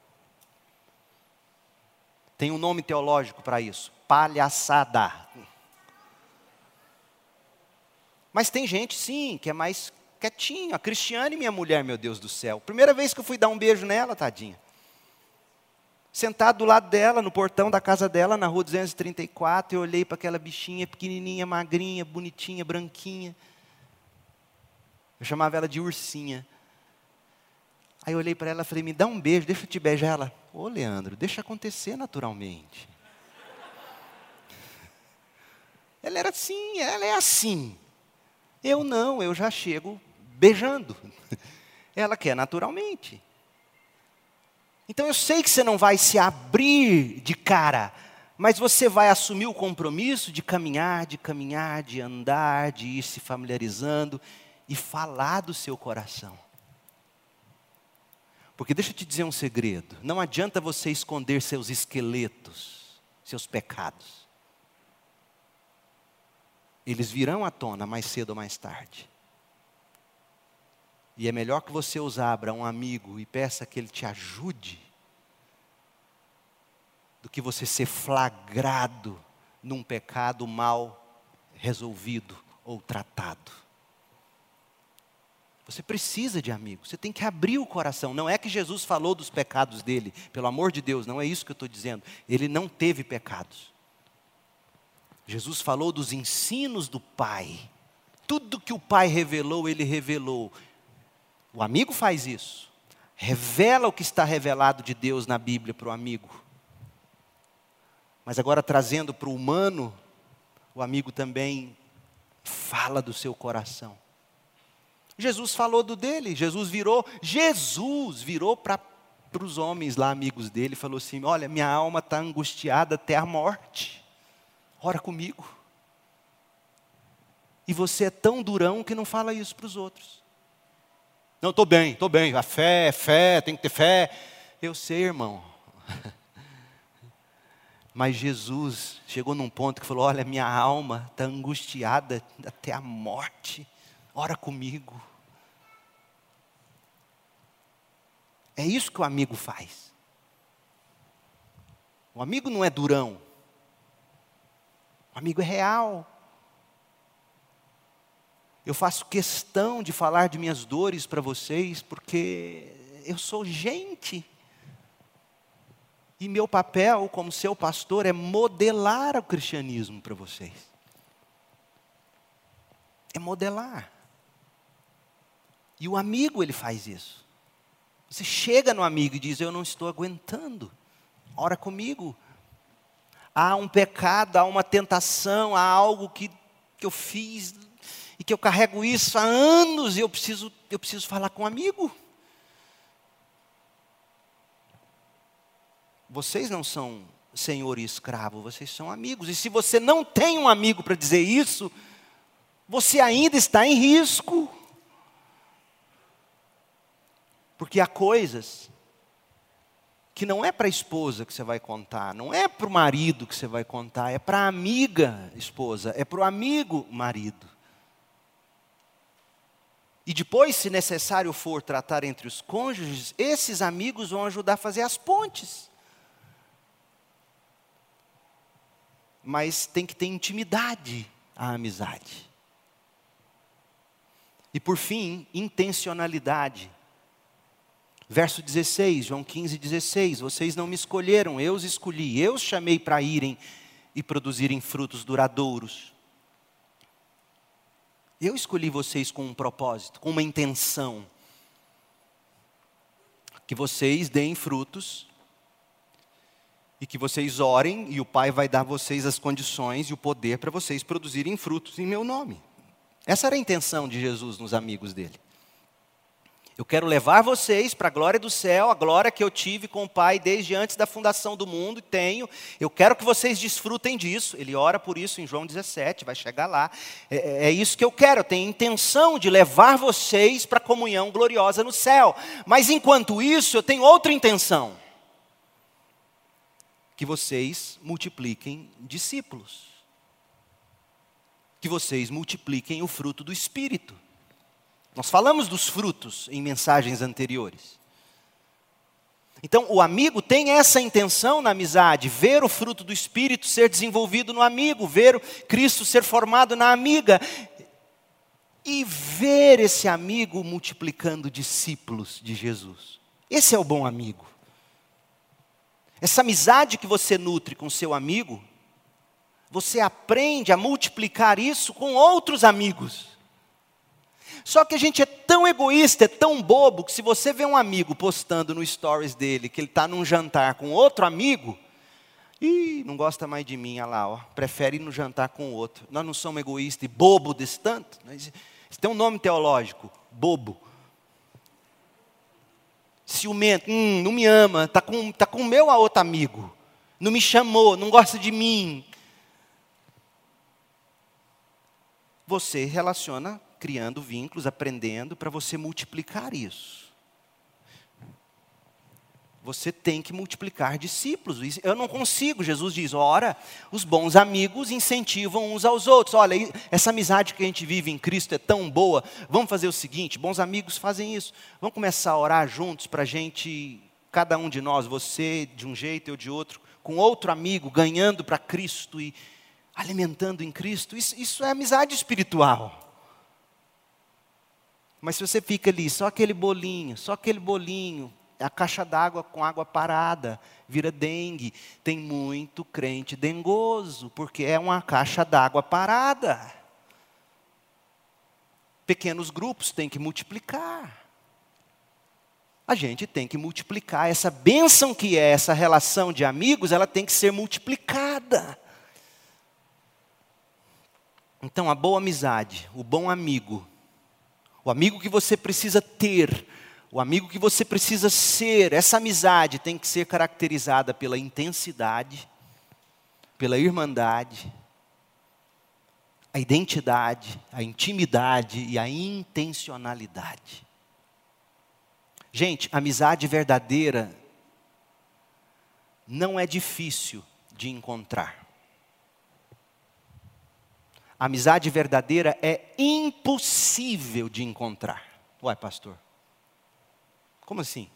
Tem um nome teológico para isso: palhaçada. Mas tem gente, sim, que é mais quietinho. A Cristiane, minha mulher, meu Deus do céu. Primeira vez que eu fui dar um beijo nela, tadinha. Sentado do lado dela, no portão da casa dela, na rua 234, eu olhei para aquela bichinha pequenininha, magrinha, bonitinha, branquinha. Eu chamava ela de ursinha. Aí eu olhei para ela e falei: Me dá um beijo, deixa eu te beijar. Ela: Ô Leandro, deixa acontecer naturalmente. Ela era assim, ela é assim. Eu não, eu já chego beijando. Ela quer naturalmente. Então eu sei que você não vai se abrir de cara, mas você vai assumir o compromisso de caminhar, de caminhar, de andar, de ir se familiarizando e falar do seu coração. Porque deixa eu te dizer um segredo: não adianta você esconder seus esqueletos, seus pecados eles virão à tona mais cedo ou mais tarde. E é melhor que você os abra a um amigo e peça que ele te ajude, do que você ser flagrado num pecado mal resolvido ou tratado. Você precisa de amigos, você tem que abrir o coração. Não é que Jesus falou dos pecados dele, pelo amor de Deus, não é isso que eu estou dizendo. Ele não teve pecados. Jesus falou dos ensinos do Pai. Tudo que o Pai revelou, ele revelou. O amigo faz isso. Revela o que está revelado de Deus na Bíblia para o amigo. Mas agora trazendo para o humano, o amigo também fala do seu coração. Jesus falou do dele, Jesus virou, Jesus virou para os homens lá, amigos dele, falou assim: Olha, minha alma está angustiada até a morte ora comigo. E você é tão durão que não fala isso para os outros. Não, estou bem, estou bem. A fé é fé, tem que ter fé. Eu sei, irmão. Mas Jesus chegou num ponto que falou: Olha, minha alma está angustiada até a morte. Ora comigo. É isso que o amigo faz. O amigo não é durão. Amigo é real. Eu faço questão de falar de minhas dores para vocês, porque eu sou gente. E meu papel como seu pastor é modelar o cristianismo para vocês. É modelar. E o amigo, ele faz isso. Você chega no amigo e diz: Eu não estou aguentando, ora comigo há um pecado, há uma tentação, há algo que, que eu fiz e que eu carrego isso há anos e eu preciso, eu preciso falar com um amigo. Vocês não são senhor e escravo, vocês são amigos. E se você não tem um amigo para dizer isso, você ainda está em risco. Porque há coisas que não é para a esposa que você vai contar, não é para o marido que você vai contar, é para a amiga esposa, é para o amigo marido. E depois, se necessário for tratar entre os cônjuges, esses amigos vão ajudar a fazer as pontes. Mas tem que ter intimidade a amizade. E por fim, intencionalidade. Verso 16, João 15, 16: Vocês não me escolheram, eu os escolhi, eu os chamei para irem e produzirem frutos duradouros. Eu escolhi vocês com um propósito, com uma intenção. Que vocês deem frutos e que vocês orem e o Pai vai dar a vocês as condições e o poder para vocês produzirem frutos em meu nome. Essa era a intenção de Jesus nos amigos dele. Eu quero levar vocês para a glória do céu, a glória que eu tive com o Pai desde antes da fundação do mundo e tenho. Eu quero que vocês desfrutem disso. Ele ora por isso em João 17, vai chegar lá. É, é, é isso que eu quero. Eu tenho intenção de levar vocês para a comunhão gloriosa no céu. Mas enquanto isso, eu tenho outra intenção: que vocês multipliquem discípulos. Que vocês multipliquem o fruto do Espírito. Nós falamos dos frutos em mensagens anteriores. Então, o amigo tem essa intenção na amizade, ver o fruto do Espírito ser desenvolvido no amigo, ver Cristo ser formado na amiga, e ver esse amigo multiplicando discípulos de Jesus. Esse é o bom amigo. Essa amizade que você nutre com seu amigo, você aprende a multiplicar isso com outros amigos. Só que a gente é tão egoísta, é tão bobo, que se você vê um amigo postando no stories dele que ele está num jantar com outro amigo, e não gosta mais de mim, olha lá, ó, prefere ir no jantar com o outro. Nós não somos egoístas e bobo desse tanto. Isso tem um nome teológico, bobo. Ciumento, hum, não me ama, está com, tá com o meu a outro amigo. Não me chamou, não gosta de mim. Você relaciona criando vínculos, aprendendo para você multiplicar isso. Você tem que multiplicar discípulos. Eu não consigo, Jesus diz, ora, os bons amigos incentivam uns aos outros. Olha, essa amizade que a gente vive em Cristo é tão boa. Vamos fazer o seguinte: bons amigos fazem isso. Vamos começar a orar juntos para a gente, cada um de nós, você de um jeito, eu de outro, com outro amigo, ganhando para Cristo e alimentando em Cristo. Isso, isso é amizade espiritual. Mas se você fica ali, só aquele bolinho, só aquele bolinho, a caixa d'água com água parada, vira dengue. Tem muito crente dengoso, porque é uma caixa d'água parada. Pequenos grupos têm que multiplicar. A gente tem que multiplicar. Essa bênção que é essa relação de amigos, ela tem que ser multiplicada. Então, a boa amizade, o bom amigo, o amigo que você precisa ter, o amigo que você precisa ser, essa amizade tem que ser caracterizada pela intensidade, pela irmandade, a identidade, a intimidade e a intencionalidade. Gente, amizade verdadeira não é difícil de encontrar. Amizade verdadeira é impossível de encontrar. Uai, pastor. Como assim?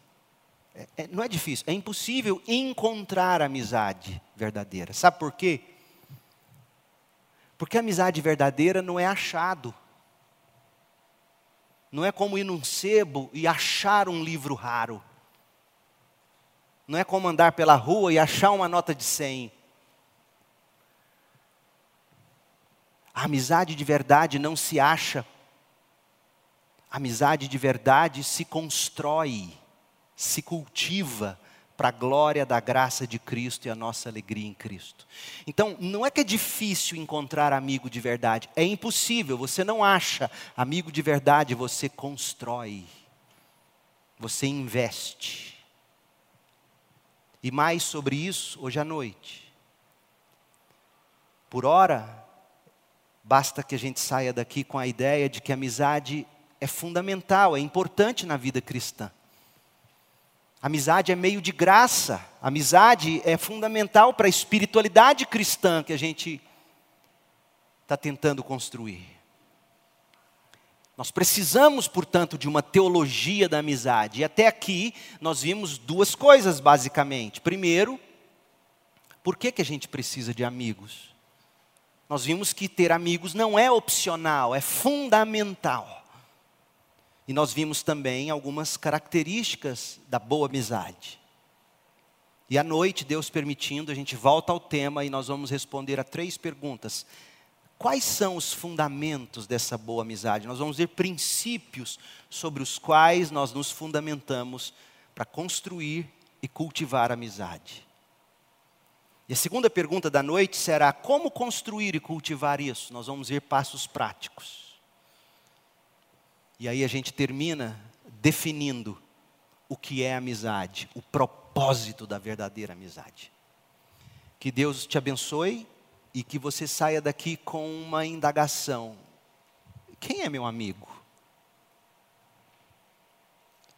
É, é, não é difícil, é impossível encontrar amizade verdadeira. Sabe por quê? Porque a amizade verdadeira não é achado. Não é como ir num sebo e achar um livro raro. Não é como andar pela rua e achar uma nota de 100. A amizade de verdade não se acha. A amizade de verdade se constrói, se cultiva para a glória da graça de Cristo e a nossa alegria em Cristo. Então, não é que é difícil encontrar amigo de verdade, é impossível, você não acha amigo de verdade, você constrói, você investe. E mais sobre isso hoje à noite. Por hora, Basta que a gente saia daqui com a ideia de que a amizade é fundamental, é importante na vida cristã. Amizade é meio de graça, amizade é fundamental para a espiritualidade cristã que a gente está tentando construir. Nós precisamos, portanto, de uma teologia da amizade. E até aqui nós vimos duas coisas, basicamente. Primeiro, por que, que a gente precisa de amigos? Nós vimos que ter amigos não é opcional, é fundamental. E nós vimos também algumas características da boa amizade. E à noite, Deus permitindo, a gente volta ao tema e nós vamos responder a três perguntas. Quais são os fundamentos dessa boa amizade? Nós vamos ver princípios sobre os quais nós nos fundamentamos para construir e cultivar a amizade. E a segunda pergunta da noite será: como construir e cultivar isso? Nós vamos ver passos práticos. E aí a gente termina definindo o que é amizade, o propósito da verdadeira amizade. Que Deus te abençoe e que você saia daqui com uma indagação: quem é meu amigo?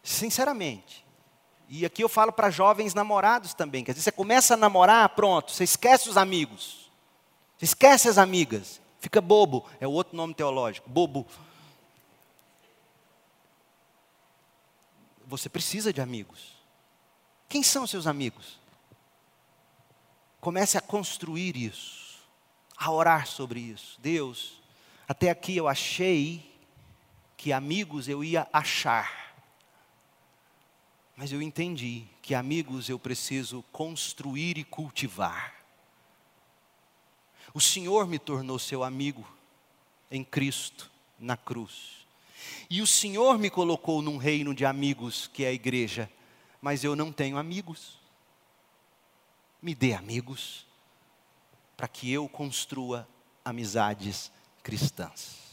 Sinceramente. E aqui eu falo para jovens namorados também, que às vezes você começa a namorar, pronto, você esquece os amigos, você esquece as amigas, fica bobo, é o outro nome teológico, bobo. Você precisa de amigos. Quem são seus amigos? Comece a construir isso, a orar sobre isso. Deus, até aqui eu achei que amigos eu ia achar. Mas eu entendi que amigos eu preciso construir e cultivar. O Senhor me tornou seu amigo em Cristo, na cruz. E o Senhor me colocou num reino de amigos, que é a igreja, mas eu não tenho amigos. Me dê amigos, para que eu construa amizades cristãs.